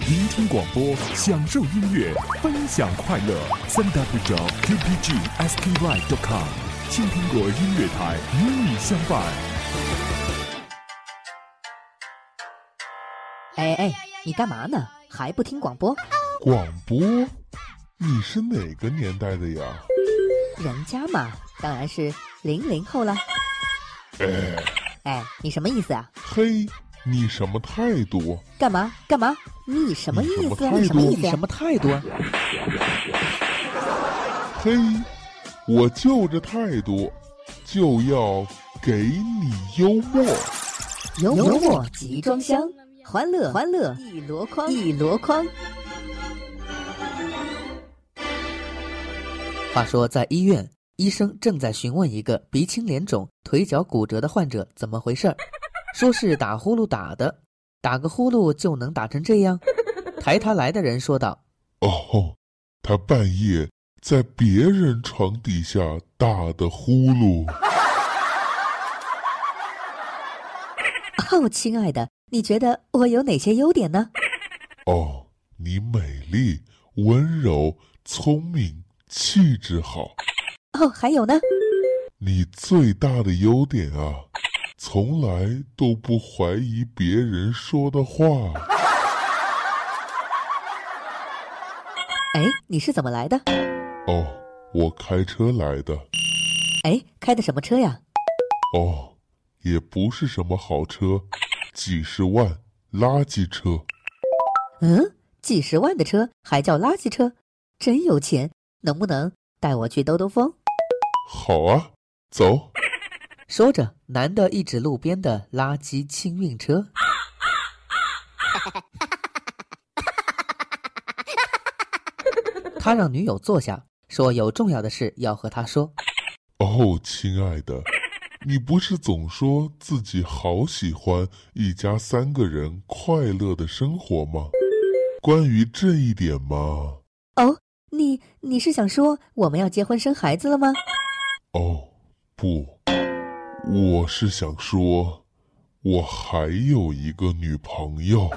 聆听广播，享受音乐，分享快乐。三 w 点 qpg skyline.com，青苹果音乐台与你相伴。哎哎，你干嘛呢？还不听广播？广播？你是哪个年代的呀？人家嘛，当然是零零后了。哎哎，你什么意思啊？嘿，你什么态度？干嘛干嘛？你什么意思啊？你什么态度你什么意思什？么态度啊？嘿，我就这态度，就要给你幽默。幽默集装箱，欢乐欢乐一箩筐一箩筐。话说，在医院，医生正在询问一个鼻青脸肿、腿脚骨折的患者怎么回事儿，说是打呼噜打的，打个呼噜就能打成这样。抬他来的人说道哦，他半夜在别人床底下打的呼噜。哦，亲爱的，你觉得我有哪些优点呢？哦，你美丽、温柔、聪明，气质好。哦，还有呢？你最大的优点啊，从来都不怀疑别人说的话。哎，你是怎么来的？哦，我开车来的。哎，开的什么车呀？哦，也不是什么好车，几十万垃圾车。嗯，几十万的车还叫垃圾车，真有钱！能不能带我去兜兜风？好啊，走。：“说着，男的一指路边的垃圾清运车。”他让女友坐下，说有重要的事要和他说。哦，亲爱的，你不是总说自己好喜欢一家三个人快乐的生活吗？关于这一点嘛，哦，你你是想说我们要结婚生孩子了吗？哦，不，我是想说，我还有一个女朋友。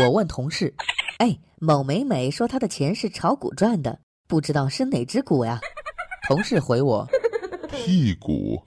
我问同事，哎，某美美说她的钱是炒股赚的，不知道是哪只股呀？同事回我，屁股。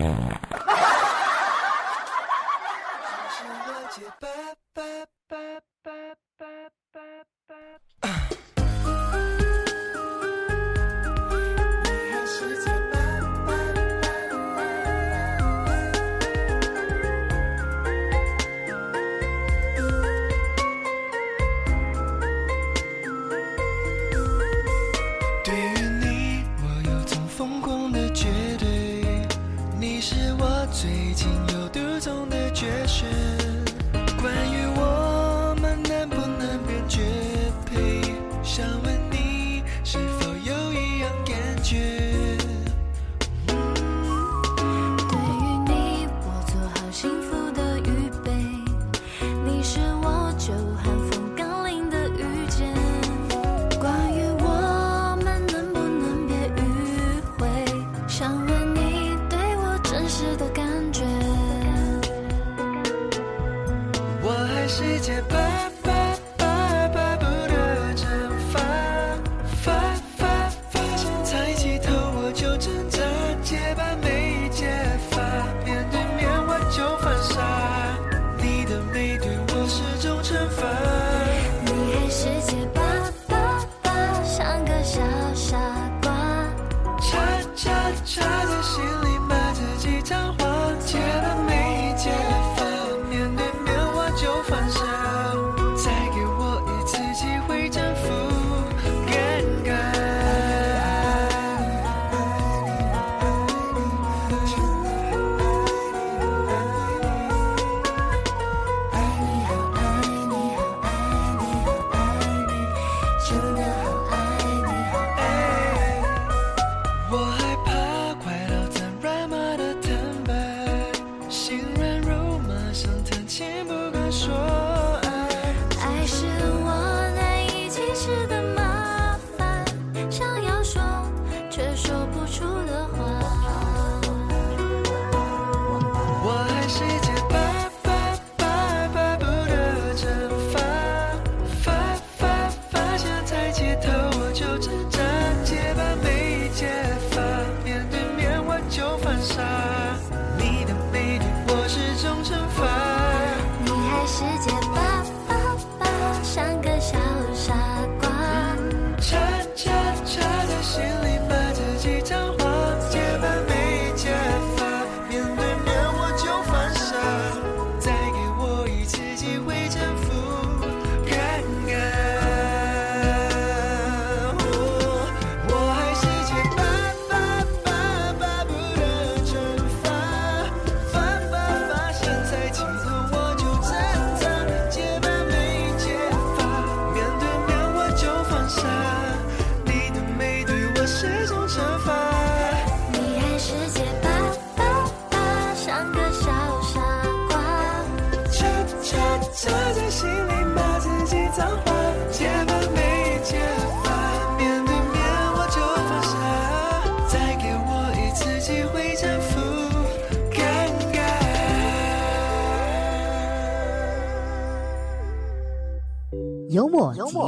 世界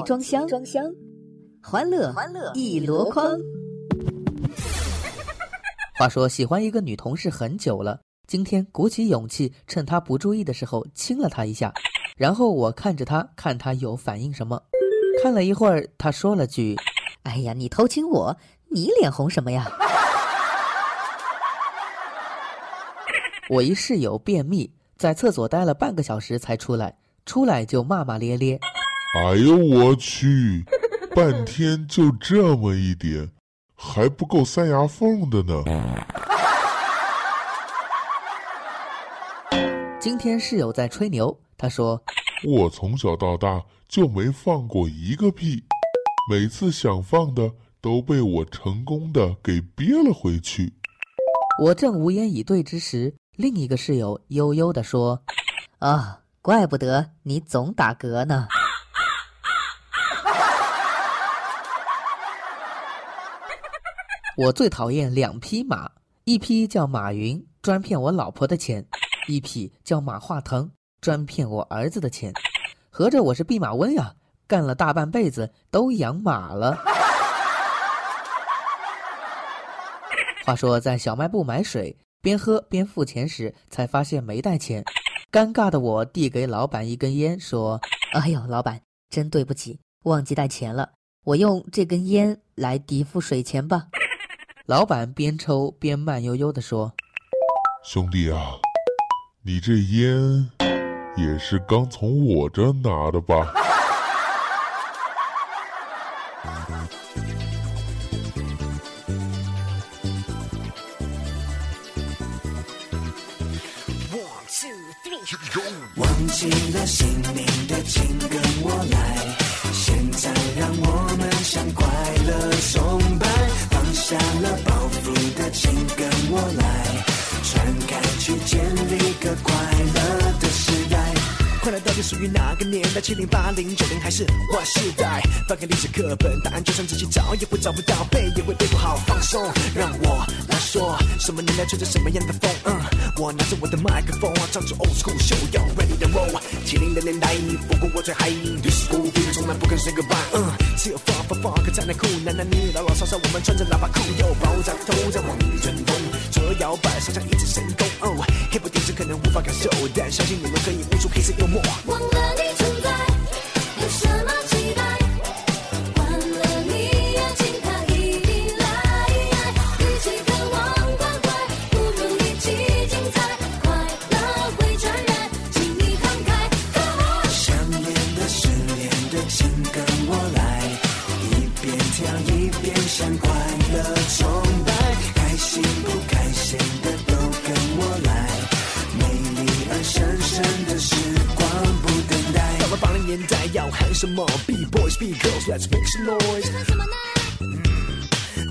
集装箱，装箱，欢乐欢乐一箩筐。话说喜欢一个女同事很久了，今天鼓起勇气，趁她不注意的时候亲了她一下，然后我看着她，看她有反应什么。看了一会儿，她说了句：“哎呀，你偷亲我，你脸红什么呀？” 我一室友便秘，在厕所待了半个小时才出来，出来就骂骂咧咧。哎呦我去，半天就这么一点，还不够塞牙缝的呢。今天室友在吹牛，他说我从小到大就没放过一个屁，每次想放的都被我成功的给憋了回去。我正无言以对之时，另一个室友悠悠地说：“啊，怪不得你总打嗝呢。”我最讨厌两匹马，一匹叫马云，专骗我老婆的钱；一匹叫马化腾，专骗我儿子的钱。合着我是弼马温呀，干了大半辈子都养马了。话说在小卖部买水，边喝边付钱时，才发现没带钱，尴尬的我递给老板一根烟，说：“哎呦，老板，真对不起，忘记带钱了，我用这根烟来抵付水钱吧。”老板边抽边慢悠悠地说：“兄弟啊，你这烟也是刚从我这拿的吧？”忘记了姓名的，请跟我来。现在让我们向快乐崇拜，放下了包袱的，请跟我来，传开去建立个快乐的时代。快乐到底属于哪个年代？七零、八零、九零还是 Y 世代？翻开历史课本，答案就算仔细找也会找不到，背也会背不好。放松，让我来说，什么年代吹着什么样的风？嗯，我拿着我的麦克风，唱着 old school show yo ready to roll。七零的年代，不过我最嗨，历史古币从来不肯 say goodbye。嗯，只有 funk funk funk 才能酷，男男女女老老少少，我们穿着喇叭裤，又爆炸头在往前冲，左右摇摆，上下一直神功。哦黑不电视可能无法感受，但相信你们可以悟出黑色幽默。忘了你 let's make some noise。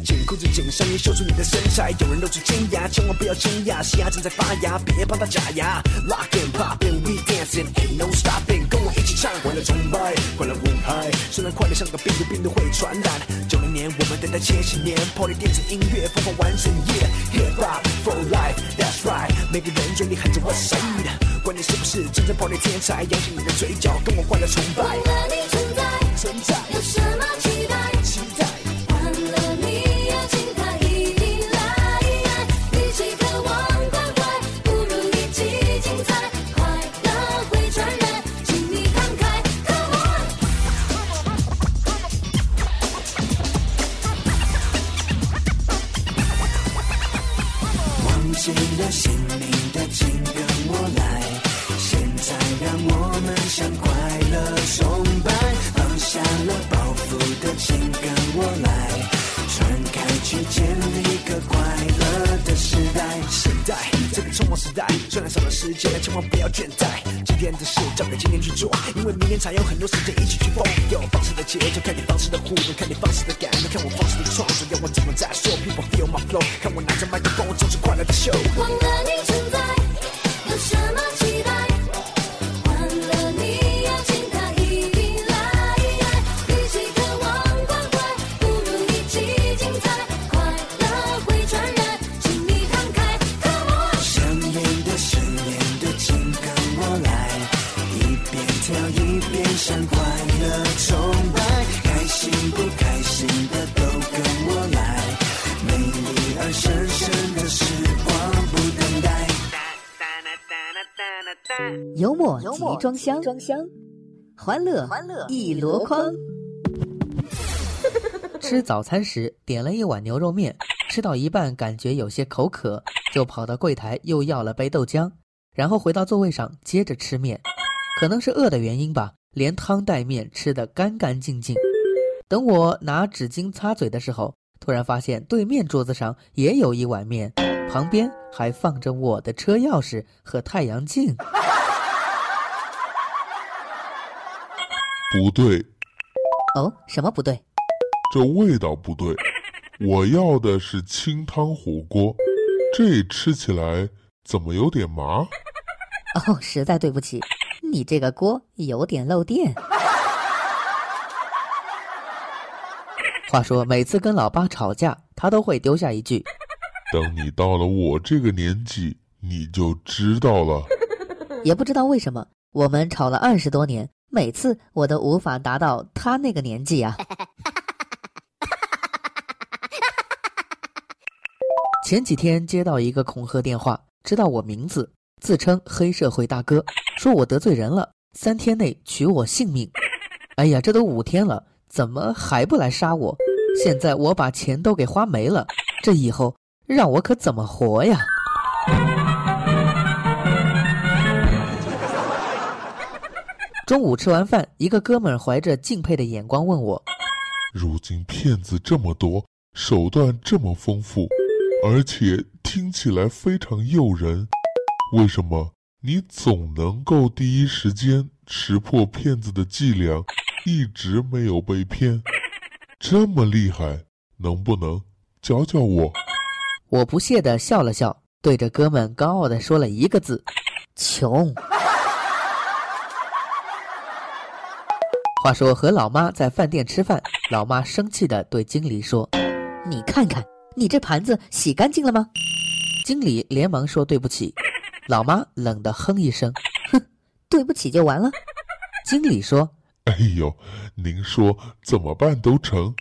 紧裤子紧上衣，秀出你的身材。有人露出尖牙，千万不要惊讶，嘻哈正在发芽，别帮他假牙。Lock and pop and we dancing, ain't no stopping，跟我一起唱，快乐崇拜，快乐舞嗨。虽然快乐像个病毒，病毒会传染。九零年我们等待千禧年，Party 电子音乐疯狂完整，Yeah，Hip hop for life，That's right。每个人嘴里喊着 What's up，管你是不是真正 Party 天才，扬起你的嘴角，跟我快乐崇拜。才有很多集装箱，装箱，欢乐欢乐一箩筐。吃早餐时点了一碗牛肉面，吃到一半感觉有些口渴，就跑到柜台又要了杯豆浆，然后回到座位上接着吃面。可能是饿的原因吧，连汤带面吃得干干净净。等我拿纸巾擦嘴的时候，突然发现对面桌子上也有一碗面，旁边还放着我的车钥匙和太阳镜。不对，哦，什么不对？这味道不对。我要的是清汤火锅，这吃起来怎么有点麻？哦，实在对不起，你这个锅有点漏电。话说，每次跟老爸吵架，他都会丢下一句等你到了我这个年纪，你就知道了。也不知道为什么，我们吵了二十多年，每次我都无法达到他那个年纪啊。前几天接到一个恐吓电话，知道我名字，自称黑社会大哥，说我得罪人了，三天内取我性命。哎呀，这都五天了，怎么还不来杀我？现在我把钱都给花没了，这以后让我可怎么活呀？中午吃完饭，一个哥们儿怀着敬佩的眼光问我如今骗子这么多，手段这么丰富，而且听起来非常诱人，为什么你总能够第一时间识破骗子的伎俩，一直没有被骗？这么厉害，能不能教教我？我不屑地笑了笑，对着哥们高傲地说了一个字：穷。话说和老妈在饭店吃饭，老妈生气地对经理说你看看，你这盘子洗干净了吗？：“经理连忙说对不起。”老妈冷地哼一声。哼对不起就完了。经理说哎呦，您说怎么办都成。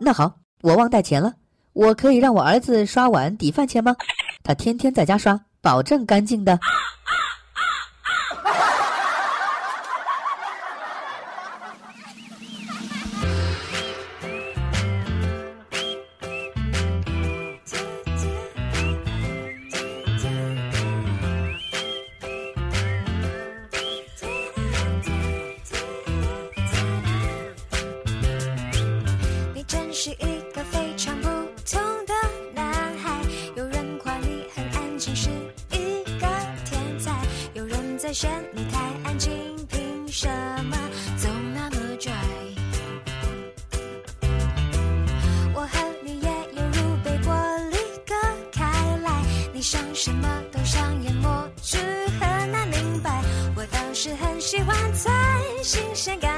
那好，我忘带钱了，我可以让我儿子刷碗抵饭钱吗？他天天在家刷，保证干净的。新鲜感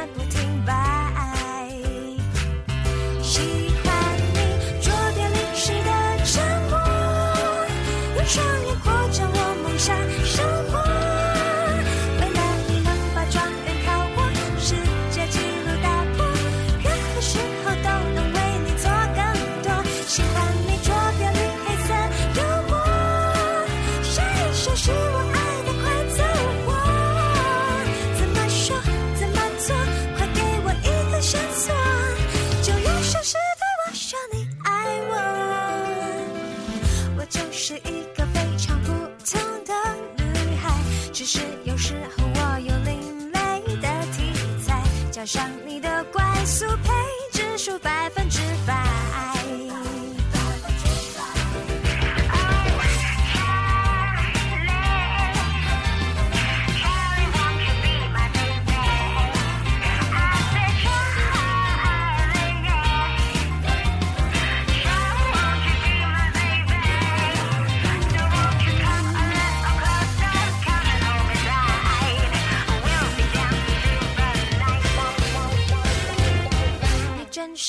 我有另类的题材，加上你的怪速配置数百分之百。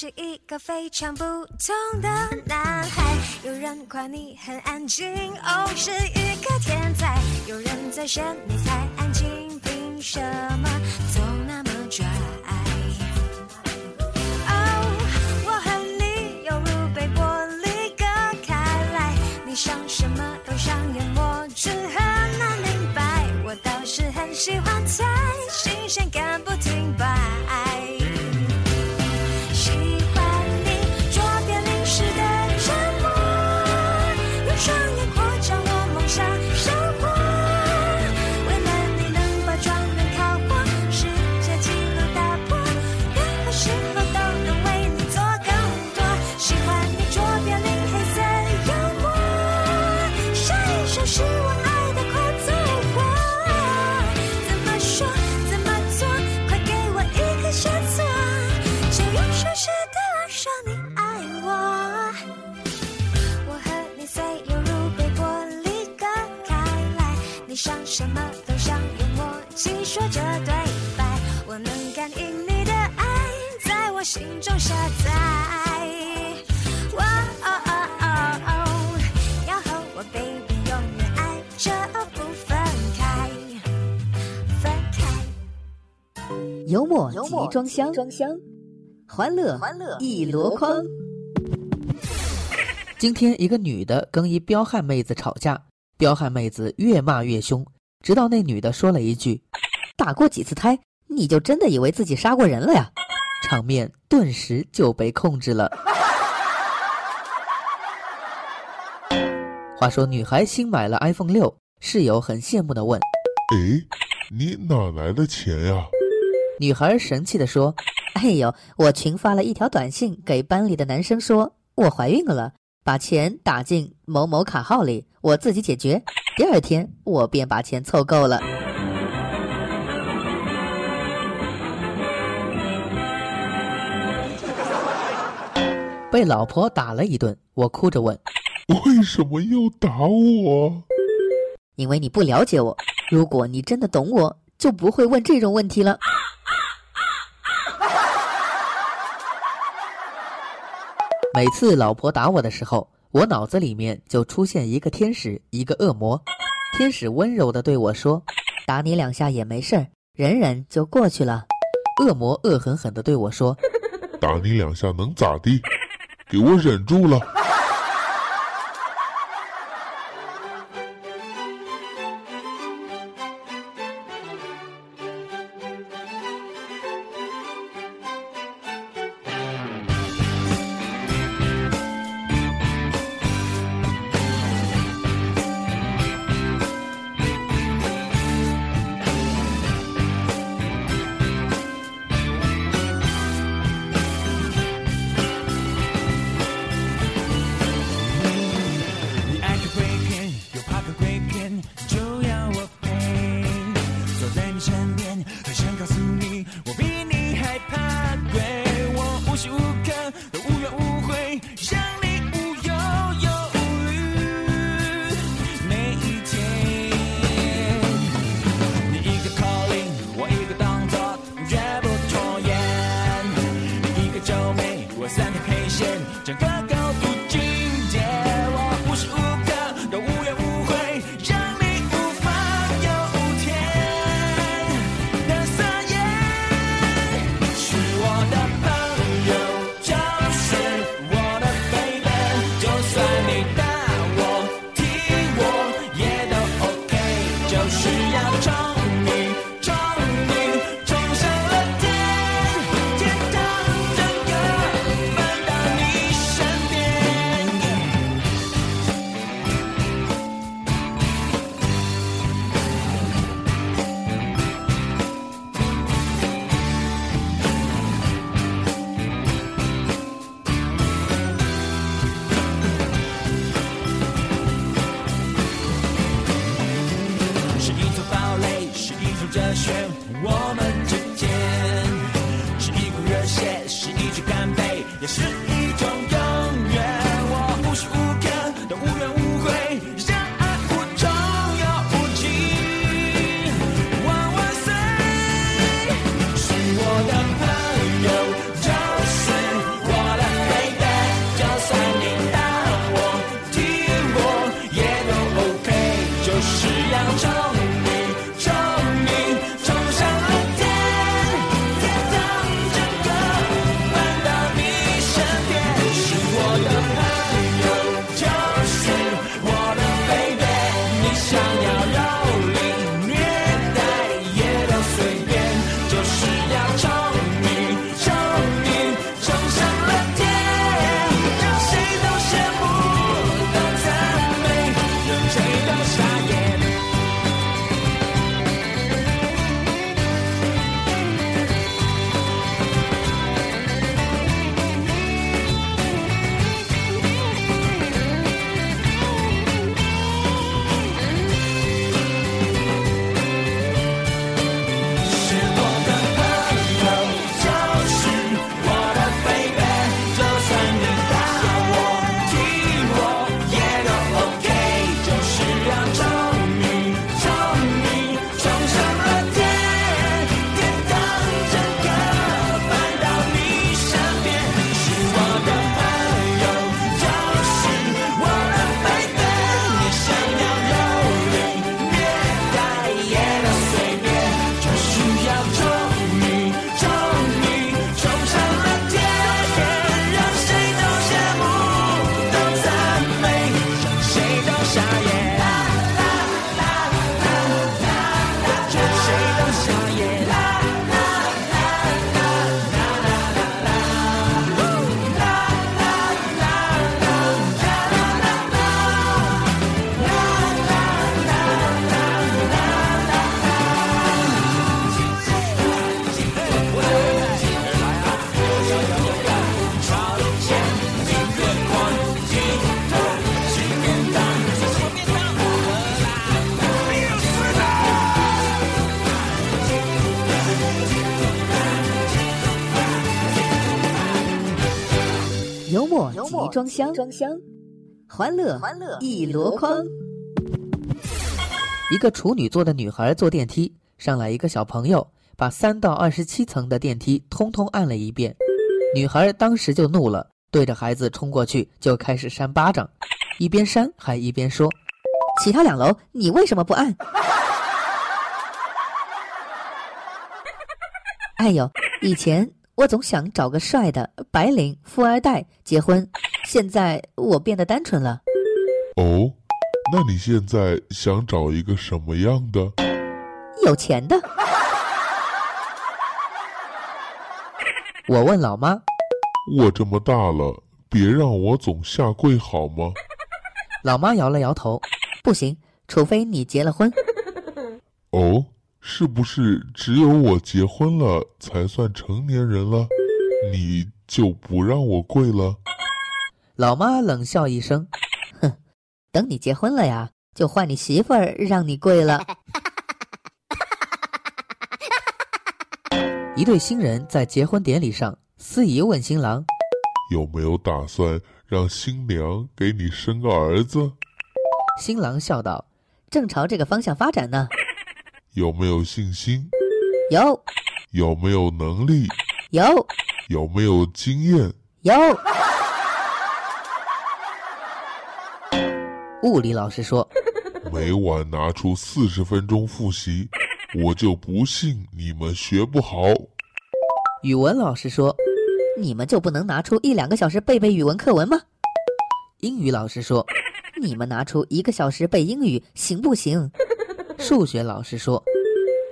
是一个非常普通的男孩。有人夸你很安静，哦，是一个天才；有人在嫌你太安静，凭什么心中下载。哇哦哦哦哦，要和我 baby 永远爱着不分开，分开。幽默集装箱，装箱，欢乐欢乐一箩筐。今天一个女的跟一彪悍妹子吵架，彪悍妹子越骂越凶，直到那女的说了一句打过几次胎，你就真的以为自己杀过人了呀？场面顿时就被控制了。话说，女孩新买了 iPhone 六，室友很羡慕的问哎，你哪来的钱呀？女孩，神气的说哎呦，我群发了一条短信给班里的男生说，我怀孕了，把钱打进某某卡号里，我自己解决。第二天我便把钱凑够了。被老婆打了一顿，我哭着问为什么要打我？因为你不了解我，如果你真的懂我，就不会问这种问题了。每次老婆打我的时候，我脑子里面就出现一个天使，一个恶魔。天使温柔的对我说打你两下也没事儿，忍忍就过去了。：“恶魔恶狠狠的对我说，打你两下能咋地？给我忍住了。集装箱，欢乐一箩筐。一个处女座的女孩坐电梯，上来一个小朋友，把三到二十七层的电梯通通按了一遍。女孩当时就怒了，对着孩子冲过去就开始扇巴掌，一边扇还一边说：“其他两楼你为什么不按？”哎呦，以前我总想找个帅的白领富二代结婚，现在我变得单纯了。哦。那你现在想找一个什么样的？有钱的。我问老妈：“我这么大了，别让我总下跪好吗？”老妈摇了摇头：“不行，除非你结了婚。”哦，是不是只有我结婚了才算成年人了？你就不让我跪了？老妈冷笑一声。哼等你结婚了呀，就换你媳妇儿让你跪了。一对新人在结婚典礼上，司仪问新郎：“有没有打算让新娘给你生个儿子？”新郎笑道：“正朝这个方向发展呢。”有没有信心？有。有没有能力？有。有没有经验？有。物理老师说：“ 每晚拿出四十分钟复习，我就不信你们学不好。”语文老师说：“你们就不能拿出一两个小时背背语文课文吗？”英语老师说：“你们拿出一个小时背英语行不行？”数学老师说：“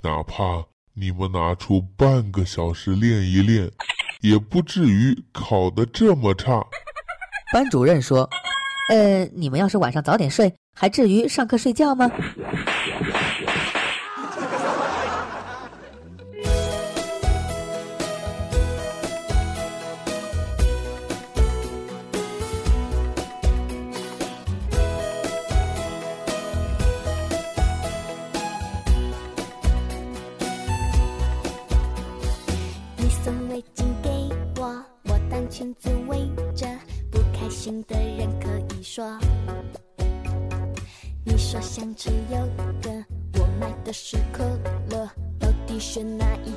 哪怕你们拿出半个小时练一练，也不至于考得这么差。”班主任说。呃，你们要是晚上早点睡，还至于上课睡觉吗？说。你说想吃优格，我买的是可乐，到底选哪一